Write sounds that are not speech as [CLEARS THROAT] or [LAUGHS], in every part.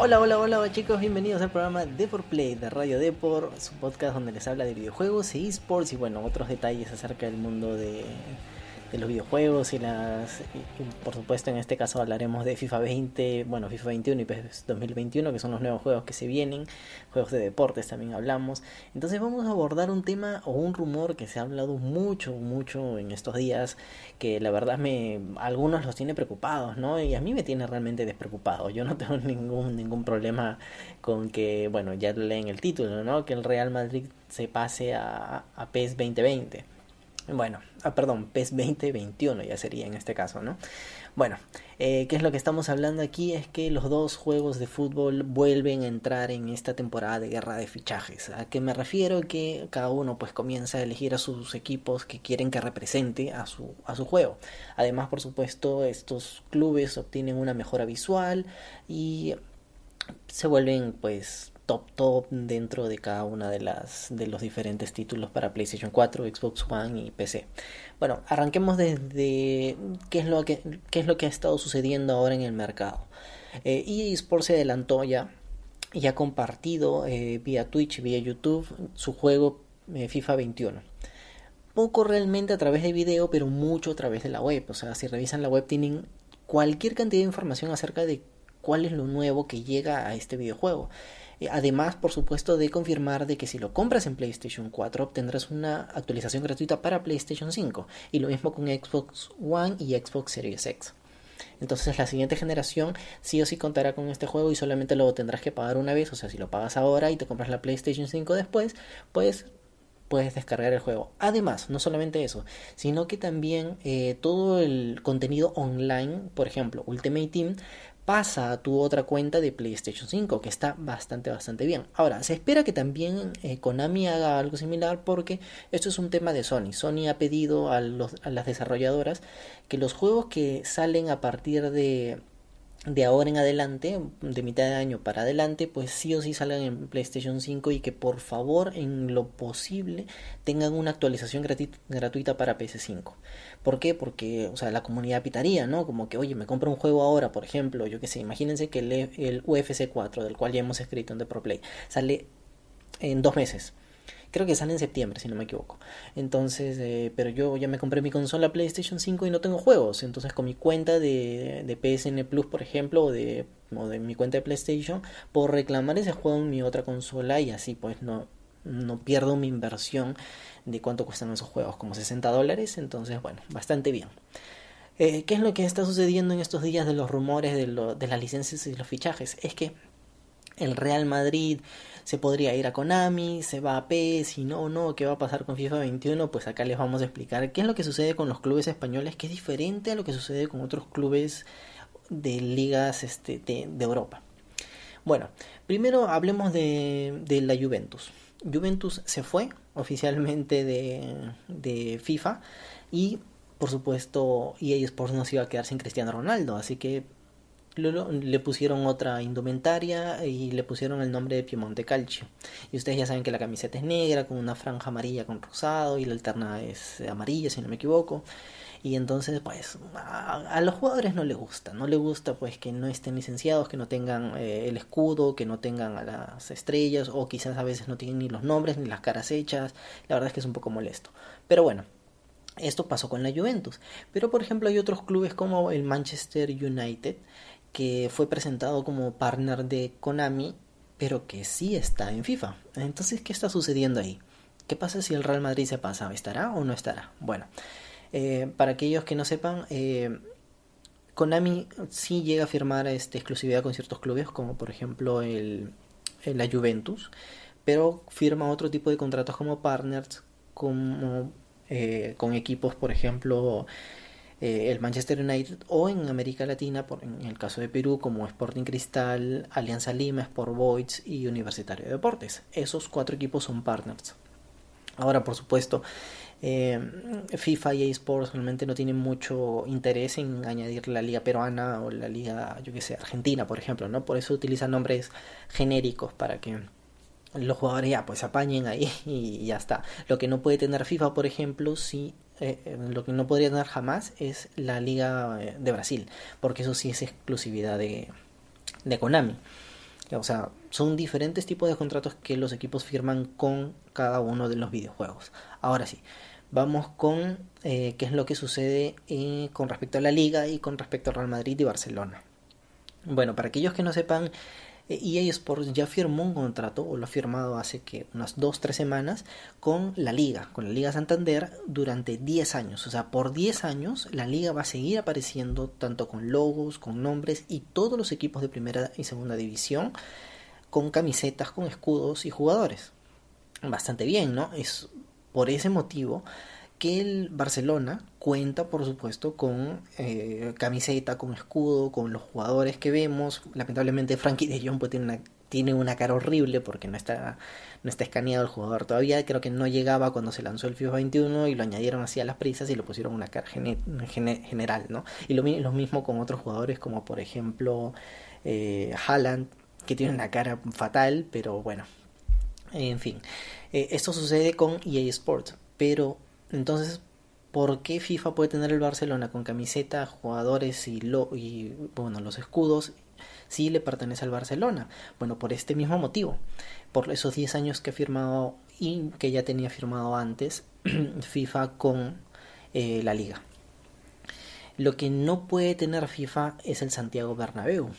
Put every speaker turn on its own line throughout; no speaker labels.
Hola, hola, hola chicos, bienvenidos al programa Deport Play de Radio Deport, su podcast donde les habla de videojuegos e esports y bueno, otros detalles acerca del mundo de, de los videojuegos y las por supuesto en este caso hablaremos de FIFA 20, bueno FIFA 21 y PES 2021 que son los nuevos juegos que se vienen, juegos de deportes también hablamos. Entonces vamos a abordar un tema o un rumor que se ha hablado mucho mucho en estos días que la verdad me algunos los tiene preocupados, ¿no? Y a mí me tiene realmente despreocupado. Yo no [LAUGHS] tengo ningún ningún problema con que bueno, ya leen el título, ¿no? Que el Real Madrid se pase a, a PES 2020 bueno, ah, perdón, PES 2021 ya sería en este caso, ¿no? Bueno, eh, ¿qué es lo que estamos hablando aquí? Es que los dos juegos de fútbol vuelven a entrar en esta temporada de guerra de fichajes. ¿A qué me refiero? Que cada uno pues comienza a elegir a sus equipos que quieren que represente a su, a su juego. Además, por supuesto, estos clubes obtienen una mejora visual y se vuelven pues top top dentro de cada una de las de los diferentes títulos para PlayStation 4, Xbox One y PC. Bueno, arranquemos desde qué es lo que qué es lo que ha estado sucediendo ahora en el mercado. Eh, EA Sports se adelantó ya y ha compartido eh, vía Twitch, vía YouTube su juego eh, FIFA 21 poco realmente a través de video, pero mucho a través de la web. O sea, si revisan la web tienen cualquier cantidad de información acerca de cuál es lo nuevo que llega a este videojuego. Eh, además, por supuesto, de confirmar de que si lo compras en PlayStation 4 obtendrás una actualización gratuita para PlayStation 5 y lo mismo con Xbox One y Xbox Series X. Entonces la siguiente generación sí o sí contará con este juego y solamente lo tendrás que pagar una vez. O sea, si lo pagas ahora y te compras la PlayStation 5 después, pues puedes descargar el juego. Además, no solamente eso, sino que también eh, todo el contenido online, por ejemplo, Ultimate Team, pasa a tu otra cuenta de PlayStation 5, que está bastante, bastante bien. Ahora, se espera que también eh, Konami haga algo similar porque esto es un tema de Sony. Sony ha pedido a, las desarrolladoras que los juegos que salen a partir de de ahora en adelante, de mitad de año para adelante, pues sí o sí salgan en PlayStation 5 y que por favor en lo posible tengan una actualización gratuita para PS5. ¿Por qué? Porque, o sea, la comunidad pitaría, ¿no? Como que, oye, me compro un juego ahora, por ejemplo, yo que sé, imagínense que el, el UFC 4, del cual ya hemos escrito en The Pro Play, sale en dos meses Creo que sale en septiembre, si no me equivoco. Entonces, eh, pero yo ya me compré mi consola PlayStation 5 y no tengo juegos. Entonces, con mi cuenta de, de PSN Plus, por ejemplo, o de, o de mi cuenta de PlayStation, puedo reclamar ese juego en mi otra consola y así pues no, no pierdo mi inversión de cuánto cuestan esos juegos, como 60 dólares. Entonces, bueno, bastante bien. Eh, ¿Qué es lo que está sucediendo en estos días de los rumores de, de las licencias y los fichajes? Es que el Real Madrid se podría ir a Konami, se va a PES y no, no, ¿qué va a pasar con FIFA 21? Pues acá les vamos a explicar qué es lo que sucede con los clubes españoles, que es diferente a lo que sucede con otros clubes de ligas este, de, Europa. Bueno, primero hablemos de, la Juventus. Juventus se fue oficialmente de, de FIFA y por supuesto EA Sports no se iba a quedar sin Cristiano Ronaldo, así que le pusieron otra indumentaria y le pusieron el nombre de Piemonte Calcio. Y ustedes ya saben que la camiseta es negra con una franja amarilla con rosado y la alterna es amarilla, si no me equivoco. Y entonces, pues, a, los jugadores no les gusta, no les gusta pues que no estén licenciados, que no tengan eh, el escudo, que no tengan a las estrellas, o quizás a veces no tienen ni los nombres ni las caras hechas. La verdad es que es un poco molesto. Pero bueno, esto pasó con la Juventus. Pero por ejemplo hay otros clubes como el Manchester United que fue presentado como partner de Konami, pero que sí está en FIFA. Entonces, ¿qué está sucediendo ahí? ¿Qué pasa si el Real Madrid se pasa? ¿Estará o no estará? Bueno, eh, para aquellos que no sepan, eh, Konami sí llega a firmar este, exclusividad con ciertos clubes, como por ejemplo el, la Juventus, pero firma otro tipo de contratos como partners, como eh, con equipos, por ejemplo, eh, el Manchester United o en América Latina, por, en el caso de Perú, como Sporting Cristal, Alianza Lima, Sport Boys y Universitario de Deportes. Esos cuatro equipos son partners. Ahora, por supuesto, eh, FIFA y eSports realmente no tienen mucho interés en añadir la liga peruana o la liga, yo que sé, argentina, por ejemplo, ¿no? Por eso utilizan nombres genéricos para que los jugadores ya pues apañen ahí [LAUGHS] y ya está. Lo que no puede tener FIFA, por ejemplo, si eh, lo que no podría tener jamás es la Liga eh, de Brasil, porque eso sí es exclusividad de, de Konami. O sea, son diferentes tipos de contratos que los equipos firman con cada uno de los videojuegos. Ahora sí, vamos con eh, qué es lo que sucede con respecto a la liga y con respecto a Real Madrid y Barcelona. Bueno, para aquellos que no sepan, EA e Sports ya firmó un contrato, o lo ha firmado hace que unas 2-3 semanas, con la Liga, con la Liga Santander, durante 10 años. O sea, por 10 años la Liga va a seguir apareciendo tanto con logos, con nombres y todos los equipos de primera y segunda división, con camisetas, con escudos y jugadores. Bastante bien, ¿no? Es por ese motivo que el Barcelona cuenta, por supuesto, con eh, camiseta, con escudo, con los jugadores que vemos. Lamentablemente, Frankie de Jong pues, tiene, una, tiene una cara horrible porque no está, no está escaneado el jugador todavía. Creo que no llegaba cuando se lanzó el FIFA 21 y lo añadieron así a las prisas y lo pusieron una cara general, ¿no? Y lo, mismo con otros jugadores, como por ejemplo eh, Haaland, que tiene una cara fatal, pero bueno. En fin, eh, esto sucede con EA Sports, pero entonces, ¿por qué FIFA puede tener el Barcelona con camiseta, jugadores y, bueno, los escudos si le pertenece al Barcelona? Bueno, por este mismo motivo, por esos 10 años que ha firmado y que ya tenía firmado antes [CLEARS THROAT] FIFA con eh, la liga. Lo que no puede tener FIFA es el Santiago Bernabéu.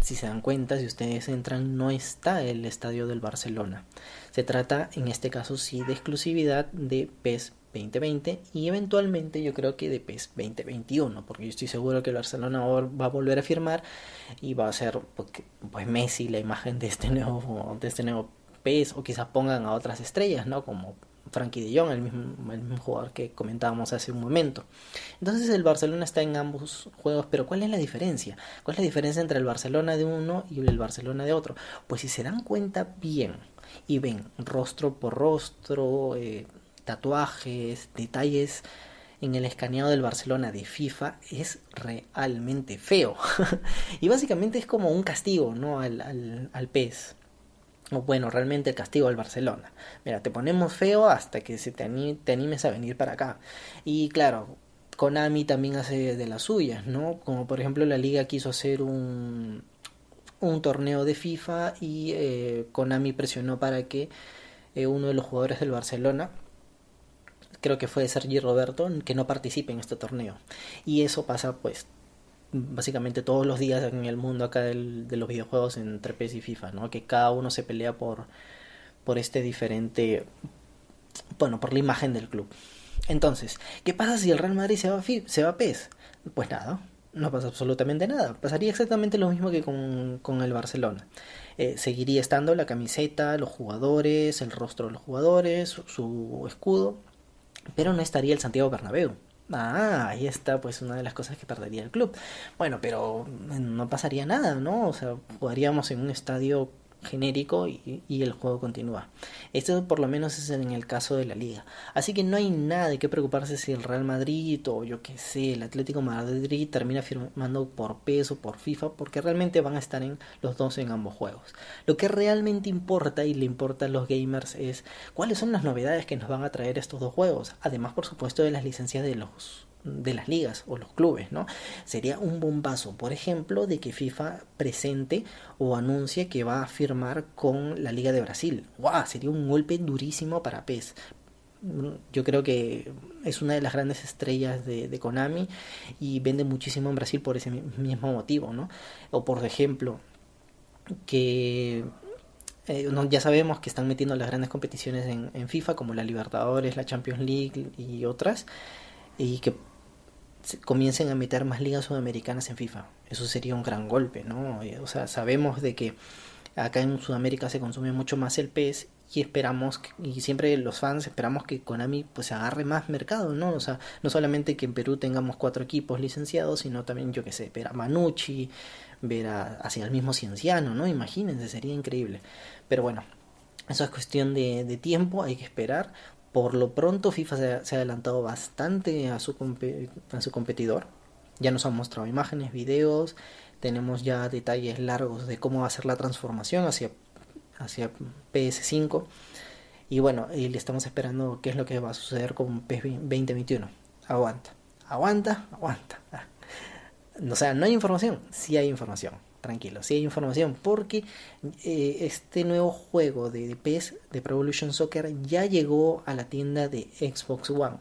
Si se dan cuenta, si ustedes entran, no está el estadio del Barcelona. Se trata, en este caso, sí, de exclusividad de PES 2020 y eventualmente yo creo que de PES 2021 porque yo estoy seguro que el Barcelona va a volver a firmar y va a ser pues, pues Messi la imagen de este nuevo de este nuevo PES o quizás pongan a otras estrellas no como Frankie de Jong el mismo, el mismo jugador que comentábamos hace un momento entonces el Barcelona está en ambos juegos pero ¿cuál es la diferencia? ¿cuál es la diferencia entre el Barcelona de uno y el Barcelona de otro? pues si se dan cuenta bien y ven rostro por rostro eh, tatuajes, detalles en el escaneado del Barcelona de FIFA es realmente feo. [LAUGHS] y básicamente es como un castigo, ¿no? Al, al, al. O bueno, realmente el castigo al Barcelona. Mira, te ponemos feo hasta que se te, te animes a venir para acá. Y claro, Konami también hace de las suyas, ¿no? Como por ejemplo la liga quiso hacer un, un torneo de FIFA y eh, Konami presionó para que eh, uno de los jugadores del Barcelona creo que fue Sergi Roberto, que no participe en este torneo. Y eso pasa pues básicamente todos los días en el mundo acá del, de los videojuegos entre PES y FIFA, ¿no? Que cada uno se pelea por, por este diferente, bueno, por la imagen del club. Entonces, ¿qué pasa si el Real Madrid se va, se va a PES? Pues nada, no pasa absolutamente nada. Pasaría exactamente lo mismo que con, con el Barcelona. Eh, seguiría estando la camiseta, los jugadores, el rostro de los jugadores, su escudo, pero no estaría el Santiago Bernabéu. Ah, ahí está pues una de las cosas que perdería el club. Bueno, pero no pasaría nada, ¿no? O sea, jugaríamos en un estadio genérico y, el juego continúa. Esto por lo menos es en el caso de la liga. Así que no hay nada de qué preocuparse si el Real Madrid o yo que sé, el Atlético Madrid termina firmando por peso, por FIFA, porque realmente van a estar en los dos en ambos juegos. Lo que realmente importa y le importa a los gamers es cuáles son las novedades que nos van a traer estos dos juegos. Además, por supuesto, de las licencias de los de las ligas o los clubes, ¿no? Sería un bombazo, por ejemplo, de que FIFA presente o anuncie que va a firmar con la Liga de Brasil. ¡Wow! Sería un golpe durísimo para PES. Yo creo que es una de las grandes estrellas de, Konami y vende muchísimo en Brasil por ese mismo motivo, ¿no? O por ejemplo, que eh, ya sabemos que están metiendo las grandes competiciones en, en, FIFA como la Libertadores, la Champions League y otras y que comiencen a meter más ligas sudamericanas en FIFA. Eso sería un gran golpe, ¿no? O sea, sabemos de que acá en Sudamérica se consume mucho más el PES y esperamos y siempre los fans esperamos que Konami pues agarre más mercado, ¿no? O sea, no solamente que en Perú tengamos cuatro equipos licenciados, sino también yo que sé, ver a Manucci, ver a, hacia el mismo Cienciano, ¿no? Imagínense, sería increíble. Pero bueno, eso es cuestión de tiempo, hay que esperar. Por lo pronto FIFA se ha, adelantado bastante a su, competidor. Ya nos han mostrado imágenes, videos, tenemos ya detalles largos de cómo va a ser la transformación hacia, hacia PS5. Y bueno, y le estamos esperando qué es lo que va a suceder con PS 2021. Aguanta, aguanta, aguanta. O sea, no hay información, sí hay información. Tranquilo, sí hay información porque eh, este nuevo juego de, PES, de Pro Evolution Soccer, ya llegó a la tienda de Xbox One.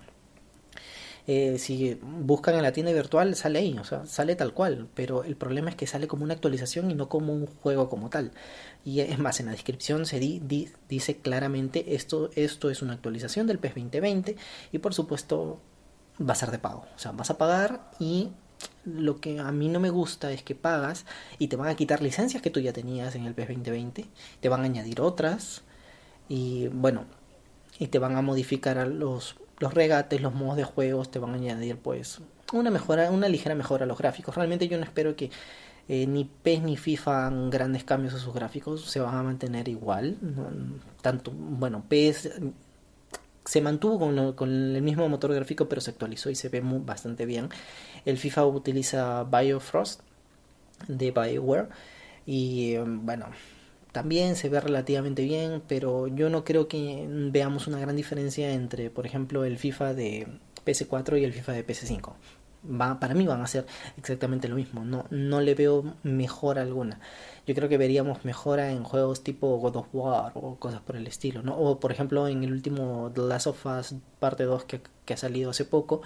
Eh, si buscan en la tienda virtual sale ahí, o sea, sale tal cual, pero el problema es que sale como una actualización y no como un juego como tal. Y es más, en la descripción se dice claramente esto, esto es una actualización del PES 2020 y por supuesto va a ser de pago, o sea, vas a pagar y lo que a mí no me gusta es que pagas y te van a quitar licencias que tú ya tenías en el PES 2020, te van a añadir otras y bueno, y te van a modificar los, los regates, los modos de juegos, te van a añadir pues una mejora, una ligera mejora a los gráficos. Realmente yo no espero que eh, ni PES ni FIFA hagan grandes cambios a sus gráficos, se van a mantener igual. Tanto, bueno, PES se mantuvo con, el mismo motor gráfico, pero se actualizó y se ve bastante bien. El FIFA utiliza Biofrost de Bioware y em, bueno, también se ve relativamente bien, pero yo no creo que veamos una gran diferencia entre, por ejemplo, el FIFA de PS4 y el FIFA de PS5. Va, para mí van a ser exactamente lo mismo, no, no le veo mejora alguna yo creo que veríamos mejora en juegos tipo God of War o cosas por el estilo, ¿no? O por ejemplo en el último The Last of Us parte 2 que, que ha salido hace poco,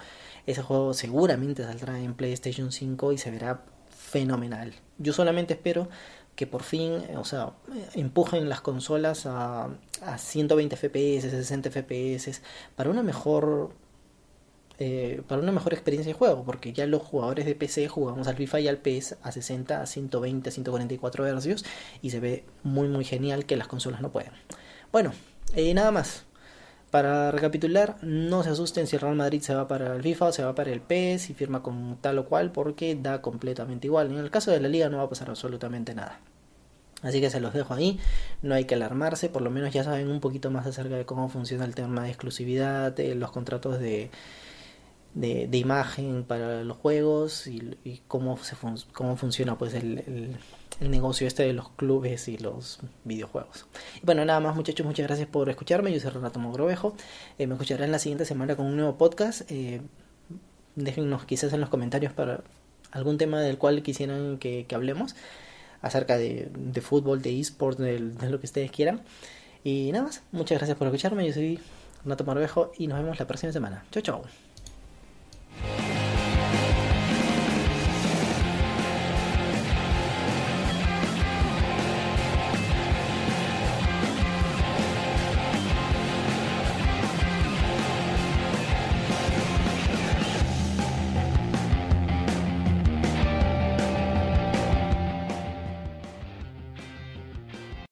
ese juego seguramente saldrá en PlayStation 5 y se verá fenomenal. Yo solamente espero que por fin, o sea, empujen las consolas a, a 120 FPS, 60 FPS, para una mejor eh, para una mejor experiencia de juego, porque ya los jugadores de PC jugamos al FIFA y al PS a 60, a 120, a 144 Hz y se ve muy muy genial que las consolas no pueden. Bueno, eh, nada más. Para recapitular, no se asusten si Real Madrid se va para el FIFA o se va para el PS y firma con tal o cual porque da completamente igual. En el caso de la liga no va a pasar absolutamente nada. Así que se los dejo ahí, no hay que alarmarse, por lo menos ya saben un poquito más acerca de cómo funciona el tema de exclusividad, de los contratos de, de, imagen para los juegos y, cómo, se cómo funciona pues el, el, negocio este de los clubes y los videojuegos. bueno, nada más muchachos, muchas gracias por escucharme. Yo soy Renato Mogrovejo. Eh, me escucharán la siguiente semana con un nuevo podcast. Eh, déjennos quizás en los comentarios para algún tema del cual quisieran que, hablemos acerca de, de fútbol, de esports, de, de, lo que ustedes quieran. Y nada más, muchas gracias por escucharme. Yo soy Renato Marvejo y nos vemos la próxima semana. Chau, chau.